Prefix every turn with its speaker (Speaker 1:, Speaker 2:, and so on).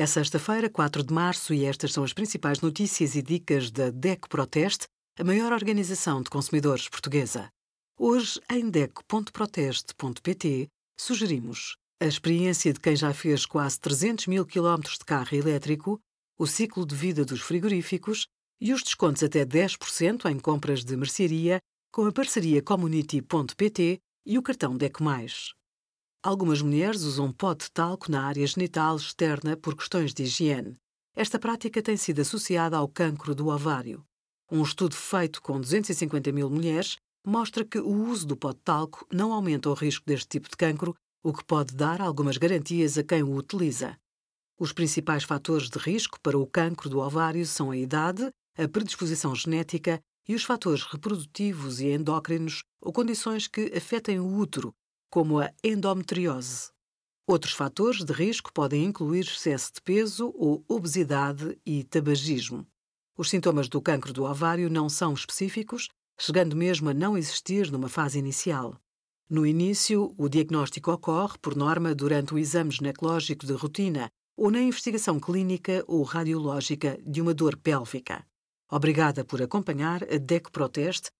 Speaker 1: É sexta-feira, 4 de março, e estas são as principais notícias e dicas da DECO Proteste, a maior organização de consumidores portuguesa. Hoje, em DECO.proteste.pt, sugerimos a experiência de quem já fez quase 300 mil quilómetros de carro elétrico, o ciclo de vida dos frigoríficos e os descontos até 10% em compras de mercearia com a parceria Community.pt e o cartão DECO+. Algumas mulheres usam pó de talco na área genital externa por questões de higiene. Esta prática tem sido associada ao cancro do ovário. Um estudo feito com 250 mil mulheres mostra que o uso do pó de talco não aumenta o risco deste tipo de cancro, o que pode dar algumas garantias a quem o utiliza. Os principais fatores de risco para o cancro do ovário são a idade, a predisposição genética e os fatores reprodutivos e endócrinos ou condições que afetem o útero, como a endometriose. Outros fatores de risco podem incluir excesso de peso ou obesidade e tabagismo. Os sintomas do cancro do ovário não são específicos, chegando mesmo a não existir numa fase inicial. No início, o diagnóstico ocorre, por norma, durante o exame ginecológico de rotina ou na investigação clínica ou radiológica de uma dor pélvica. Obrigada por acompanhar a DECO Proteste